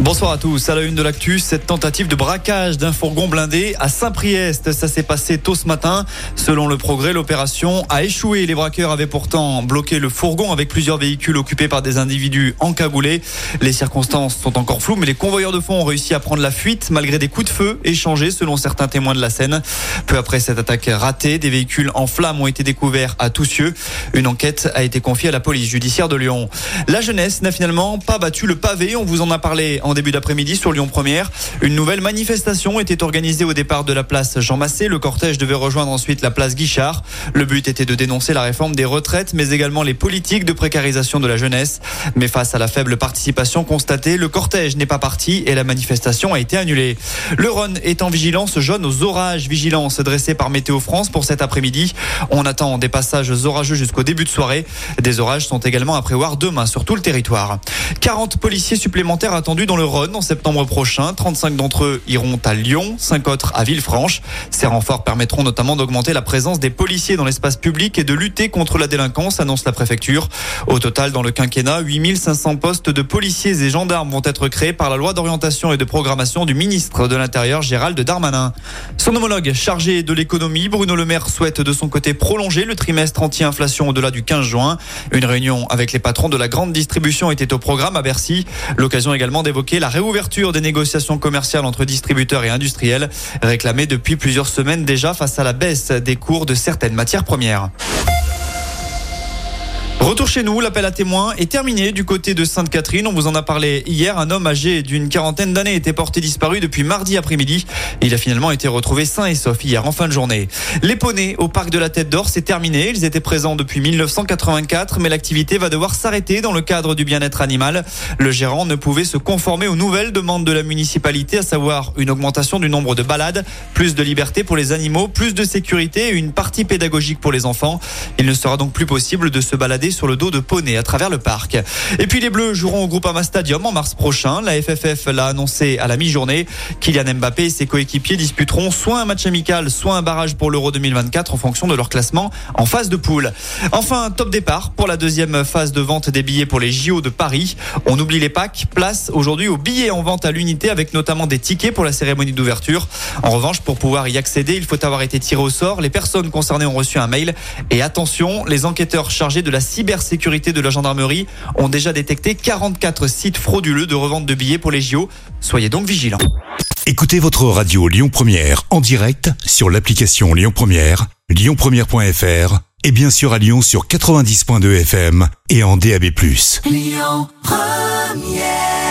Bonsoir à tous. À la une de l'actu, cette tentative de braquage d'un fourgon blindé à Saint-Priest. Ça s'est passé tôt ce matin. Selon le progrès, l'opération a échoué. Les braqueurs avaient pourtant bloqué le fourgon avec plusieurs véhicules occupés par des individus encagoulés. Les circonstances sont encore floues, mais les convoyeurs de fonds ont réussi à prendre la fuite malgré des coups de feu échangés selon certains témoins de la scène. Peu après cette attaque ratée, des véhicules en flammes ont été découverts à Toussieux. Une enquête a été confiée à la police judiciaire de Lyon. La jeunesse n'a finalement pas battu le pavé. On vous en a parlé en début d'après-midi sur Lyon Première. Une nouvelle manifestation était organisée au départ de la place Jean Massé. Le cortège devait rejoindre ensuite la place Guichard. Le but était de dénoncer la réforme des retraites, mais également les politiques de précarisation de la jeunesse. Mais face à la faible participation constatée, le cortège n'est pas parti et la manifestation a été annulée. Le Rhône est en vigilance jaune aux orages. Vigilance dressée par Météo France pour cet après-midi. On attend des passages orageux jusqu'au début de soirée. Des orages sont également à prévoir demain sur tout le territoire. 40 policiers supplémentaires attendus dans le Rhône en septembre prochain. 35 d'entre eux iront à Lyon, 5 autres à Villefranche. Ces renforts permettront notamment d'augmenter la présence des policiers dans l'espace public et de lutter contre la délinquance, annonce la préfecture. Au total, dans le quinquennat, 8500 postes de policiers et gendarmes vont être créés par la loi d'orientation et de programmation du ministre de l'Intérieur, Gérald Darmanin. Son homologue chargé de l'économie, Bruno Le Maire, souhaite de son côté prolonger le trimestre anti-inflation au-delà du 15 juin. Une réunion avec les patrons de la grande distribution était au programme à Bercy. L'occasion également d'évoquer la réouverture des négociations commerciales entre distributeurs et industriels, réclamée depuis plusieurs semaines déjà face à la baisse des cours de certaines matières premières. Retour chez nous, l'appel à témoins est terminé du côté de Sainte-Catherine. On vous en a parlé hier. Un homme âgé d'une quarantaine d'années était porté disparu depuis mardi après-midi. Il a finalement été retrouvé sain et sauf hier en fin de journée. Les poneys au parc de la Tête d'Or, c'est terminé. Ils étaient présents depuis 1984, mais l'activité va devoir s'arrêter dans le cadre du bien-être animal. Le gérant ne pouvait se conformer aux nouvelles demandes de la municipalité, à savoir une augmentation du nombre de balades, plus de liberté pour les animaux, plus de sécurité et une partie pédagogique pour les enfants. Il ne sera donc plus possible de se balader sur le dos de poney à travers le parc. Et puis les Bleus joueront au Groupama Stadium en mars prochain. La FFF l'a annoncé à la mi-journée. Kylian Mbappé et ses coéquipiers disputeront soit un match amical, soit un barrage pour l'Euro 2024 en fonction de leur classement en phase de poule. Enfin, top départ pour la deuxième phase de vente des billets pour les JO de Paris. On oublie les packs. Place aujourd'hui aux billets en vente à l'unité avec notamment des tickets pour la cérémonie d'ouverture. En revanche, pour pouvoir y accéder, il faut avoir été tiré au sort. Les personnes concernées ont reçu un mail. Et attention, les enquêteurs chargés de la cybersécurité de la gendarmerie ont déjà détecté 44 sites frauduleux de revente de billets pour les JO. Soyez donc vigilants. Écoutez votre radio Lyon Première en direct sur l'application Lyon Première, lyonpremière.fr et bien sûr à Lyon sur 90.2 FM et en DAB+. Lyon Première